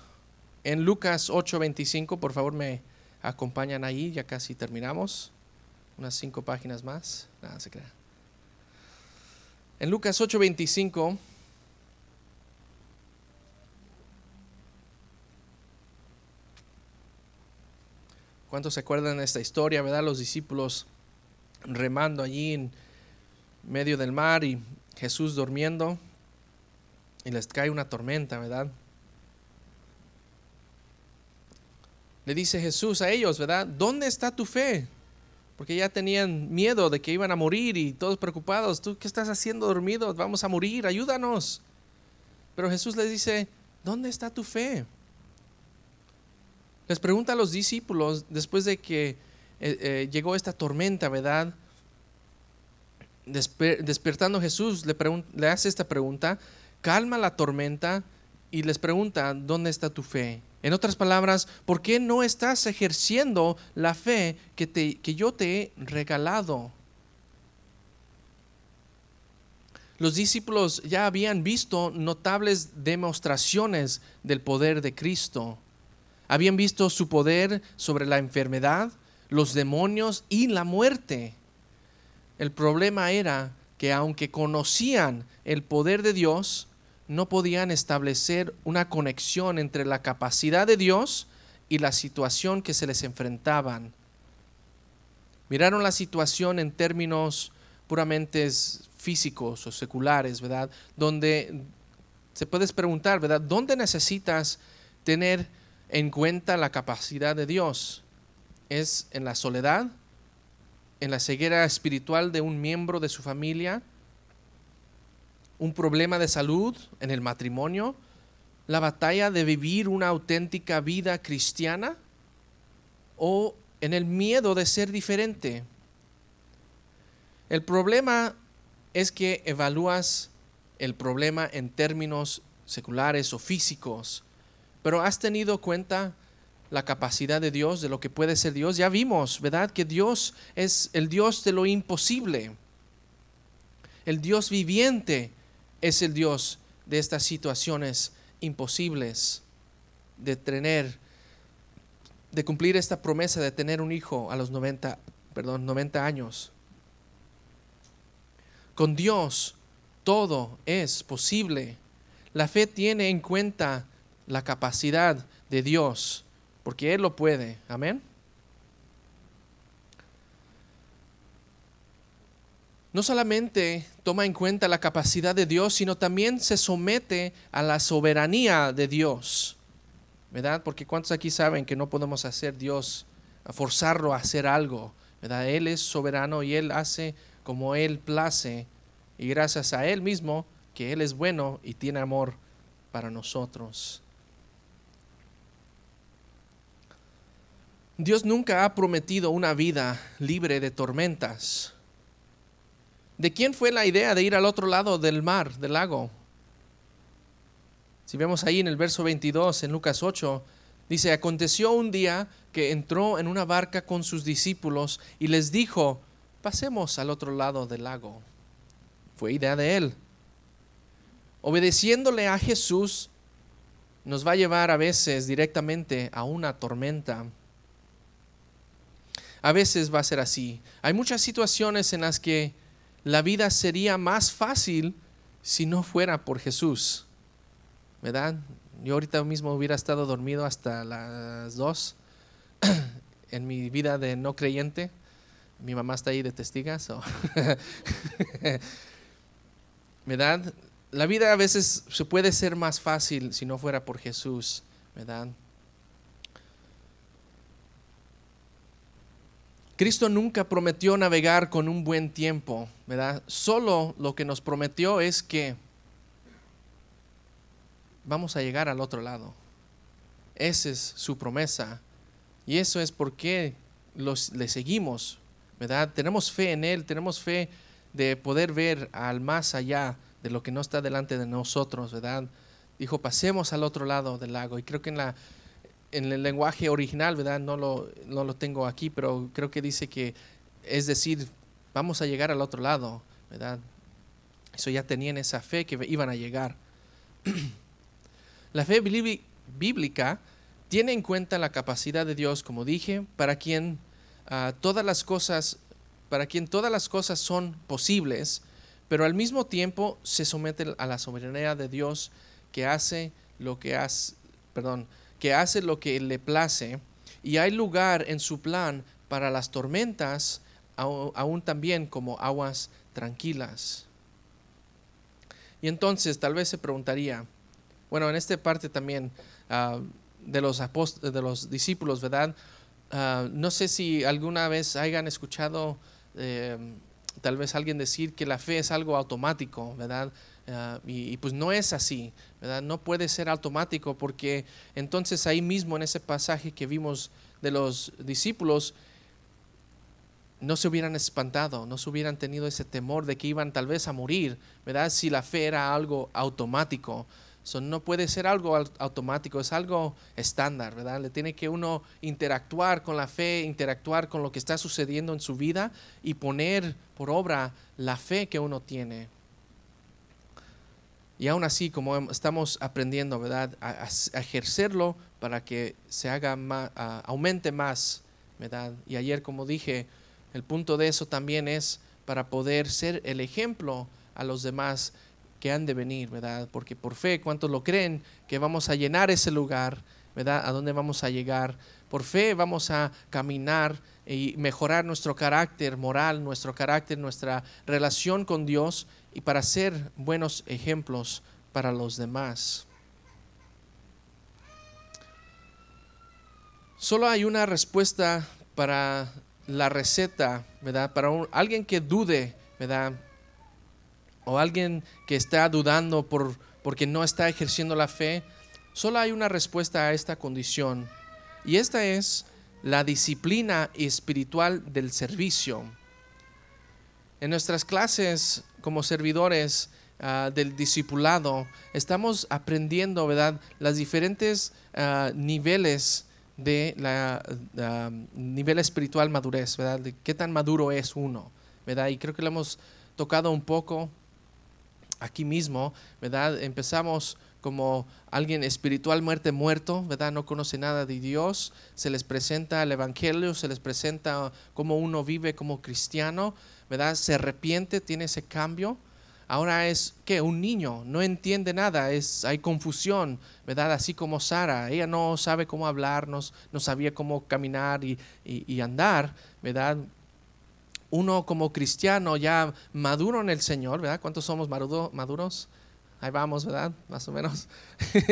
en Lucas 8:25, por favor me acompañan ahí, ya casi terminamos unas cinco páginas más. Nada se crea. En Lucas 8:25 ¿Cuántos se acuerdan de esta historia, verdad? Los discípulos remando allí en medio del mar y Jesús durmiendo y les cae una tormenta, ¿verdad? Le dice Jesús a ellos, ¿verdad? ¿Dónde está tu fe? porque ya tenían miedo de que iban a morir y todos preocupados. ¿Tú qué estás haciendo dormido? Vamos a morir, ayúdanos. Pero Jesús les dice, ¿dónde está tu fe? Les pregunta a los discípulos después de que eh, eh, llegó esta tormenta, ¿verdad? despertando Jesús le, le hace esta pregunta, calma la tormenta y les pregunta, ¿dónde está tu fe? En otras palabras, ¿por qué no estás ejerciendo la fe que, te, que yo te he regalado? Los discípulos ya habían visto notables demostraciones del poder de Cristo. Habían visto su poder sobre la enfermedad, los demonios y la muerte. El problema era que aunque conocían el poder de Dios, no podían establecer una conexión entre la capacidad de Dios y la situación que se les enfrentaban. Miraron la situación en términos puramente físicos o seculares, ¿verdad? Donde se puedes preguntar, ¿verdad? ¿Dónde necesitas tener en cuenta la capacidad de Dios? ¿Es en la soledad? ¿En la ceguera espiritual de un miembro de su familia? ¿Un problema de salud en el matrimonio? ¿La batalla de vivir una auténtica vida cristiana? ¿O en el miedo de ser diferente? El problema es que evalúas el problema en términos seculares o físicos, pero has tenido cuenta la capacidad de Dios, de lo que puede ser Dios. Ya vimos, ¿verdad? Que Dios es el Dios de lo imposible. El Dios viviente es el Dios de estas situaciones imposibles, de tener, de cumplir esta promesa de tener un hijo a los 90, perdón, 90 años. Con Dios todo es posible. La fe tiene en cuenta la capacidad de Dios, porque Él lo puede. Amén. No solamente toma en cuenta la capacidad de Dios, sino también se somete a la soberanía de Dios. ¿Verdad? Porque ¿cuántos aquí saben que no podemos hacer Dios, forzarlo a hacer algo? ¿Verdad? Él es soberano y Él hace como Él place, y gracias a Él mismo, que Él es bueno y tiene amor para nosotros. Dios nunca ha prometido una vida libre de tormentas. ¿De quién fue la idea de ir al otro lado del mar, del lago? Si vemos ahí en el verso 22, en Lucas 8, dice, aconteció un día que entró en una barca con sus discípulos y les dijo, pasemos al otro lado del lago. Fue idea de él. Obedeciéndole a Jesús nos va a llevar a veces directamente a una tormenta. A veces va a ser así. Hay muchas situaciones en las que la vida sería más fácil si no fuera por Jesús. ¿Verdad? Yo ahorita mismo hubiera estado dormido hasta las dos en mi vida de no creyente. Mi mamá está ahí de testigas. ¿verdad? La vida a veces se puede ser más fácil si no fuera por Jesús, ¿verdad? Cristo nunca prometió navegar con un buen tiempo, ¿verdad? Solo lo que nos prometió es que vamos a llegar al otro lado. Esa es su promesa. Y eso es porque los, le seguimos, ¿verdad? Tenemos fe en Él, tenemos fe de poder ver al más allá de lo que no está delante de nosotros, ¿verdad? Dijo, pasemos al otro lado del lago. Y creo que en, la, en el lenguaje original, ¿verdad? No lo, no lo tengo aquí, pero creo que dice que, es decir, vamos a llegar al otro lado, ¿verdad? Eso ya tenían esa fe que iban a llegar. la fe bíblica tiene en cuenta la capacidad de Dios, como dije, para quien ah, todas las cosas para quien todas las cosas son posibles, pero al mismo tiempo se somete a la soberanía de Dios que hace lo que hace, perdón, que hace lo que le place y hay lugar en su plan para las tormentas aún también como aguas tranquilas. Y entonces tal vez se preguntaría, bueno, en esta parte también ah, de, los de los discípulos, ¿verdad? Ah, no sé si alguna vez hayan escuchado eh, tal vez alguien decir que la fe es algo automático, ¿verdad? Ah, y, pues no es así, No puede ser automático porque entonces ahí mismo en ese pasaje que vimos de los discípulos, no se hubieran espantado, no se hubieran tenido ese temor de que iban tal vez a morir, ¿verdad? Si la fe era algo automático. No puede ser algo automático, es algo estándar, ¿verdad? Le tiene que uno interactuar con la fe, interactuar con lo que está sucediendo en su vida y poner por obra la fe que uno tiene. Y aún así, como estamos aprendiendo, ¿verdad? A, ejercerlo para que se haga más, aumente más, ¿verdad? Y ayer, como dije, el punto de eso también es para poder ser el ejemplo a los demás que han de venir, ¿verdad? Porque por fe, ¿cuántos lo creen? Que vamos a llenar ese lugar, ¿verdad? ¿A dónde vamos a llegar? Por fe vamos a caminar y mejorar nuestro carácter moral, nuestro carácter, nuestra relación con Dios y para ser buenos ejemplos para los demás. Solo hay una respuesta para la receta, ¿verdad? Para alguien que dude, ¿verdad? O alguien que está dudando por, porque no está ejerciendo la fe, solo hay una respuesta a esta condición. Y esta es la disciplina espiritual del servicio. En nuestras clases como servidores ah, del discipulado, estamos aprendiendo, ¿verdad?, las diferentes ah, niveles de la nivel espiritual madurez, ¿verdad? De qué tan maduro es uno, ¿verdad? Y creo que lo hemos tocado un poco aquí mismo, ¿verdad? Empezamos como alguien espiritual muerte muerto, ¿verdad? No conoce nada de Dios, se les presenta el Evangelio, se les presenta cómo uno vive como cristiano, ¿verdad? Se arrepiente, tiene ese cambio, Ahora es que un niño no entiende nada, es, hay confusión, ¿verdad? Así como Sara, ella no sabe cómo hablar, no, sabía cómo caminar y, andar, ¿verdad? Uno como cristiano ya maduro en el Señor, ¿verdad? ¿Cuántos somos maduros? Ahí vamos, ¿verdad? Más o menos.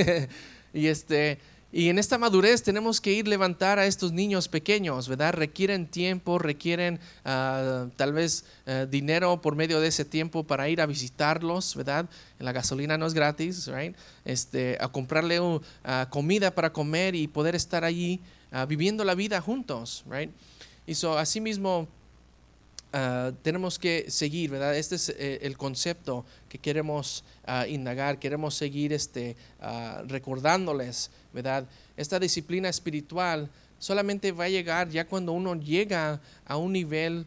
y este, y en esta madurez tenemos que ir levantar a estos niños pequeños, ¿verdad? Requieren tiempo, requieren ah, tal vez ah, dinero por medio de ese tiempo para ir a visitarlos, ¿verdad? La gasolina no es gratis, ¿right? Este, a comprarle uh, comida para comer y poder estar allí ah, viviendo la vida juntos, ¿right? Y so, asimismo tenemos que seguir, ¿verdad? Este es eh, el concepto que queremos indagar, queremos seguir este, recordándoles ¿verdad? Esta disciplina espiritual solamente va a llegar ya cuando uno llega a un nivel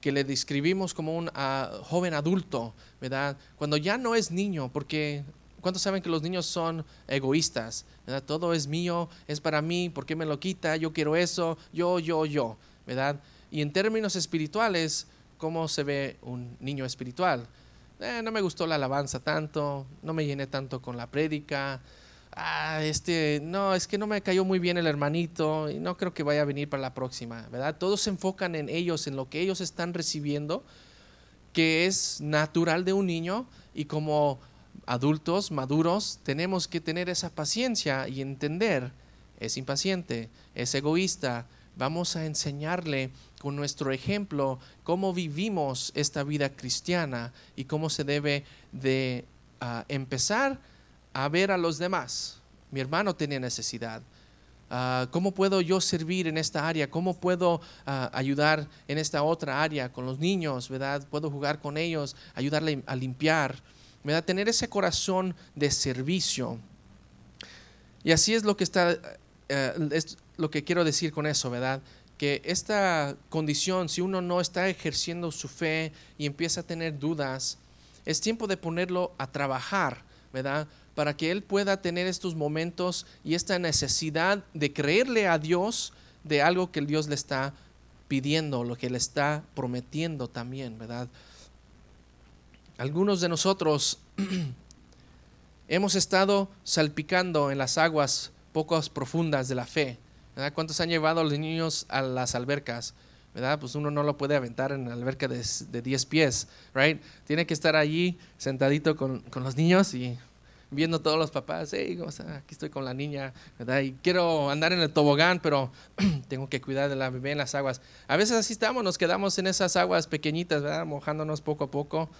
que le describimos como un ah, joven adulto, ¿verdad? Cuando ya no es niño, porque ¿cuántos saben que los niños son egoístas? ¿verdad? Todo es mío, es para mí, ¿por qué me lo quita? Yo quiero eso, yo, yo, yo, ¿verdad? Y en términos espirituales, ¿cómo se ve un niño espiritual? Eh, no me gustó la alabanza tanto, no me llené tanto con la prédica, ah, este, no, es que no me cayó muy bien el hermanito y no creo que vaya a venir para la próxima, ¿verdad? Todos se enfocan en ellos, en lo que ellos están recibiendo, que es natural de un niño y como adultos maduros tenemos que tener esa paciencia y entender, es impaciente, es egoísta, vamos a enseñarle con nuestro ejemplo cómo vivimos esta vida cristiana y cómo se debe de uh, empezar a ver a los demás. Mi hermano tiene necesidad. Ah, ¿Cómo puedo yo servir en esta área? ¿Cómo puedo ah, ayudar en esta otra área con los niños? ¿Verdad? ¿Puedo jugar con ellos? Ayudarle a limpiar. ¿Verdad? Tener ese corazón de servicio. Y así es lo que está, eh, es lo que quiero decir con eso, ¿verdad? Que esta condición, si uno no está ejerciendo su fe y empieza a tener dudas, es tiempo de ponerlo a trabajar, ¿verdad? Para que él pueda tener estos momentos y esta necesidad de creerle a Dios de algo que Dios le está pidiendo, lo que le está prometiendo también, ¿verdad? Algunos de nosotros hemos estado salpicando en las aguas pocas profundas de la fe. ¿verdad? ¿Cuántos han llevado a los niños a las albercas? ¿verdad? Pues uno no lo puede aventar en la alberca de, de 10 pies, right? Tiene que estar allí sentadito con, con los niños y viendo todos los papás, hey, aquí estoy con la niña, ¿verdad? Y quiero andar en el tobogán, pero tengo que cuidar de la bebé en las aguas. A veces así estamos, nos quedamos en esas aguas pequeñitas, ¿verdad? Mojándonos poco a poco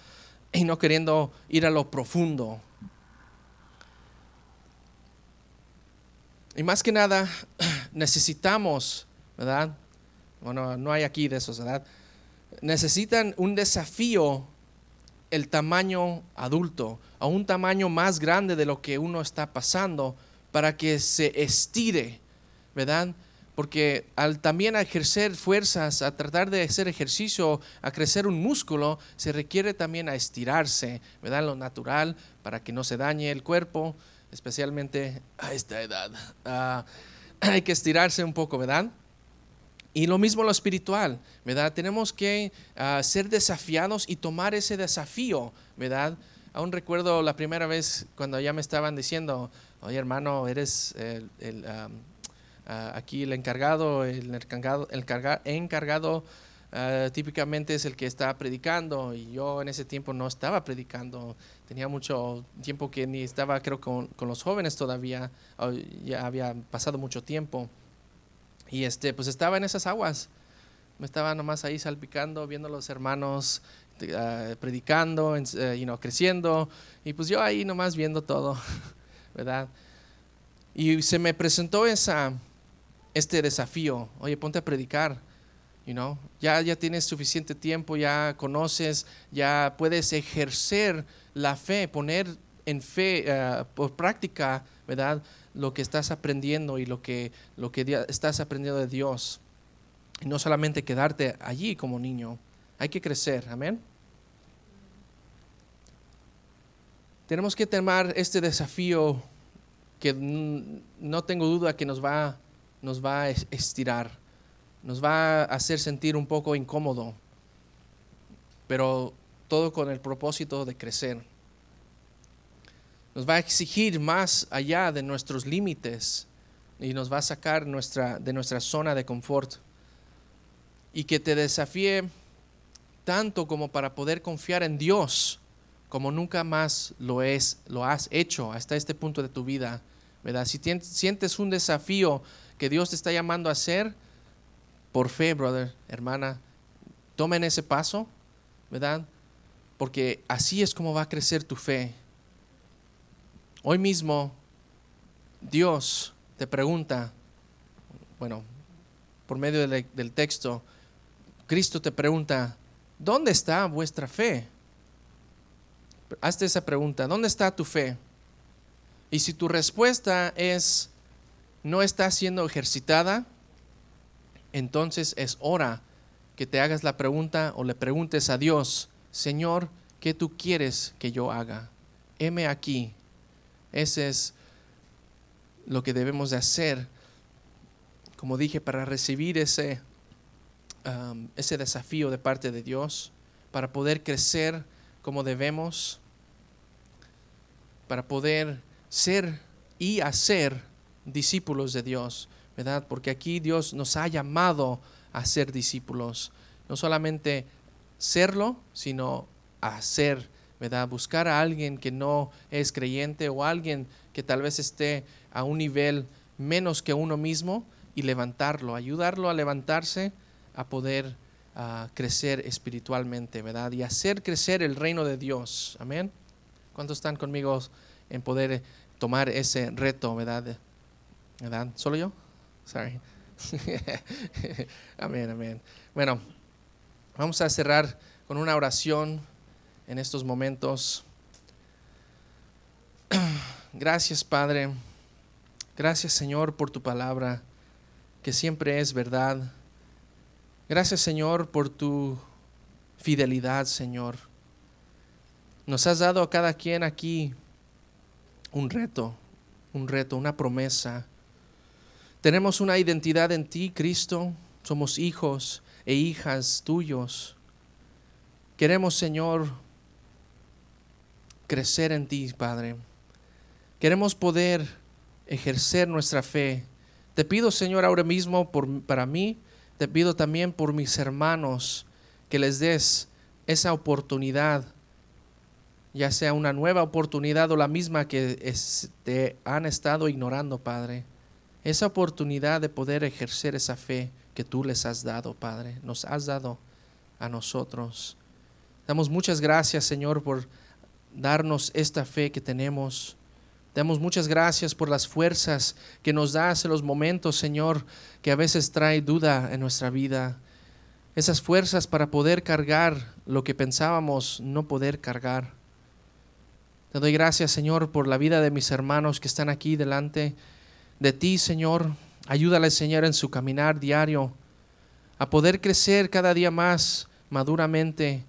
y no queriendo ir a lo profundo. Y más que nada, necesitamos, ¿verdad? Bueno, no hay aquí de esos, ¿verdad? necesitan un desafío el tamaño adulto, a un tamaño más grande de lo que uno está pasando para que se estire, ¿verdad? Porque al también ejercer fuerzas, a tratar de hacer ejercicio, a crecer un músculo, se requiere también a estirarse, ¿verdad? Lo natural, para que no se dañe el cuerpo, especialmente a esta edad. Ah, hay que estirarse un poco, ¿verdad? Y lo mismo lo espiritual, ¿verdad? Tenemos que ah, ser desafiados y tomar ese desafío, ¿verdad? Aún recuerdo la primera vez cuando ya me estaban diciendo, oye hermano, eres el, ah, aquí el encargado, el encargado, el encargado ah, típicamente es el que está predicando y yo en ese tiempo no estaba predicando, tenía mucho tiempo que ni estaba creo con, con los jóvenes todavía, ya había pasado mucho tiempo. Y este, pues estaba en esas aguas. Me estaba nomás ahí salpicando, viendo a los hermanos uh, predicando, uh, you creciendo. Y pues yo ahí nomás viendo todo, ¿verdad? Y se me presentó esa, este desafío. Oye, ponte a predicar. You know? ya, ya tienes suficiente tiempo, ya conoces, ya puedes ejercer la fe, poner en fe, uh, por práctica, ¿verdad? Lo que estás aprendiendo y lo que, lo que estás aprendiendo de Dios. Y no solamente quedarte allí como niño, hay que crecer, amén. Tenemos que tomar este desafío que no tengo duda que nos va, nos va a estirar, nos va a hacer sentir un poco incómodo, pero todo con el propósito de crecer nos va a exigir más allá de nuestros límites y nos va a sacar nuestra, de nuestra zona de confort. Y que te desafíe tanto como para poder confiar en Dios como nunca más lo, es, lo has hecho hasta este punto de tu vida. ¿verdad? Si sientes un desafío que Dios te está llamando a hacer, por fe, brother, hermana, tomen ese paso, ¿verdad? Porque así es como va a crecer tu fe. Hoy mismo Dios te pregunta, bueno, por medio del, texto, Cristo te pregunta, ¿dónde está vuestra fe? Hazte esa pregunta, ¿dónde está tu fe? Y si tu respuesta es, no está siendo ejercitada, entonces es hora que te hagas la pregunta o le preguntes a Dios, Señor, ¿qué tú quieres que yo haga? Heme aquí, ese es lo que debemos de hacer, como dije, para recibir ese, um, ese desafío de parte de Dios, para poder crecer como debemos, para poder ser y hacer discípulos de Dios, ¿verdad? Porque aquí Dios nos ha llamado a ser discípulos, no solamente serlo, sino a ser ¿verdad? Buscar a alguien que no es creyente o alguien que tal vez esté a un nivel menos que uno mismo y levantarlo, ayudarlo a levantarse, a poder ah, crecer espiritualmente, ¿verdad? Y hacer crecer el reino de Dios. Amén. ¿Cuántos están conmigo en poder tomar ese reto, verdad? ¿Verdad? ¿Solo yo? Sorry. amén, amén. Bueno, vamos a cerrar con una oración en estos momentos. Gracias, Padre. Gracias, Señor, por tu palabra, que siempre es verdad. Gracias, Señor, por tu fidelidad, Señor. Nos has dado a cada quien aquí un reto, un reto, una promesa. Tenemos una identidad en ti, Cristo. Somos hijos e hijas tuyos. Queremos, Señor, crecer en ti, Padre. Queremos poder ejercer nuestra fe. Te pido, Señor, ahora mismo por, para mí, te pido también por mis hermanos que les des esa oportunidad, ya sea una nueva oportunidad o la misma que te han estado ignorando, Padre. Esa oportunidad de poder ejercer esa fe que tú les has dado, Padre, nos has dado a nosotros. Damos muchas gracias, Señor, por darnos esta fe que tenemos. Damos muchas gracias por las fuerzas que nos das en los momentos, Señor, que a veces trae duda en nuestra vida. esas fuerzas para poder cargar lo que pensábamos no poder cargar. Te doy gracias, Señor, por la vida de mis hermanos que están aquí delante de ti, Señor. Ayúdales, Señor, en su caminar diario, a poder crecer cada día más maduramente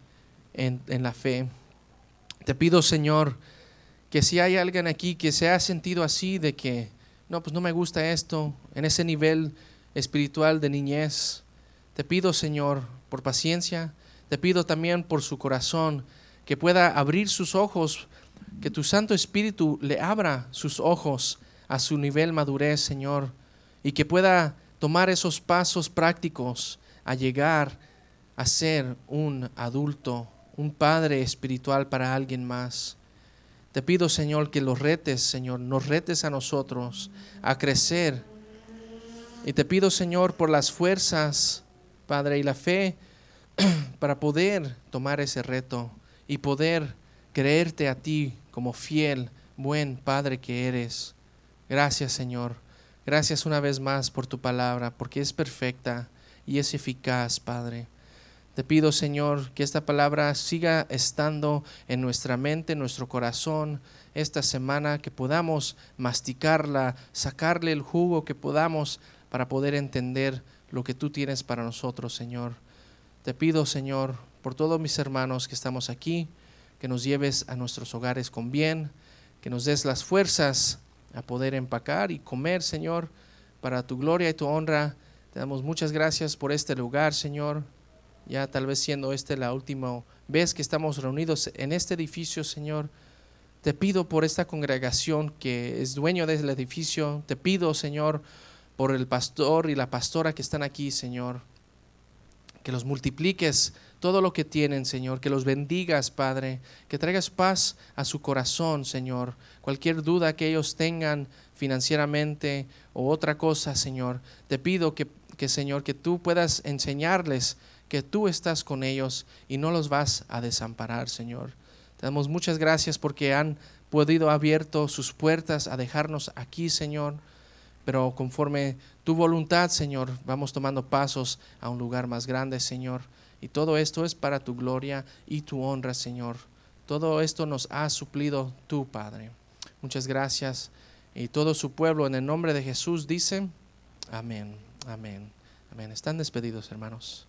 en, en la fe. Te pido, Señor, que si hay alguien aquí que se ha sentido así de que, no, pues no me gusta esto, en ese nivel espiritual de niñez, te pido, Señor, por paciencia, te pido también por su corazón, que pueda abrir sus ojos, que tu Santo Espíritu le abra sus ojos a su nivel madurez, Señor, y que pueda tomar esos pasos prácticos a llegar a ser un adulto, un padre espiritual para alguien más. Te pido, Señor, que los retes, Señor, nos retes a nosotros a crecer. Y te pido, Señor, por las fuerzas, Padre, y la fe para poder tomar ese reto y poder creerte a ti como fiel, buen Padre que eres. Gracias, Señor. Gracias una vez más por tu palabra, porque es perfecta y es eficaz, Padre. Te pido, Señor, que esta palabra siga estando en nuestra mente, en nuestro corazón esta semana, que podamos masticarla, sacarle el jugo que podamos para poder entender lo que tú tienes para nosotros, Señor. Te pido, Señor, por todos mis hermanos que estamos aquí, que nos lleves a nuestros hogares con bien, que nos des las fuerzas a poder empacar y comer, Señor, para tu gloria y tu honra. Te damos muchas gracias por este lugar, Señor ya tal vez siendo esta la última vez que estamos reunidos en este edificio, Señor. Te pido por esta congregación que es dueño del edificio. Te pido, Señor, por el pastor y la pastora que están aquí, Señor. Que los multipliques todo lo que tienen, Señor. Que los bendigas, Padre. Que traigas paz a su corazón, Señor. Cualquier duda que ellos tengan financieramente o otra cosa, Señor. Te pido que, que Señor, que tú puedas enseñarles que tú estás con ellos y no los vas a desamparar, Señor. Te damos muchas gracias porque han podido abierto sus puertas a dejarnos aquí, Señor. Pero conforme tu voluntad, Señor, vamos tomando pasos a un lugar más grande, Señor. Y todo esto es para tu gloria y tu honra, Señor. Todo esto nos ha suplido tu Padre. Muchas gracias. Y todo su pueblo en el nombre de Jesús dice, amén, amén, amén. Están despedidos, hermanos.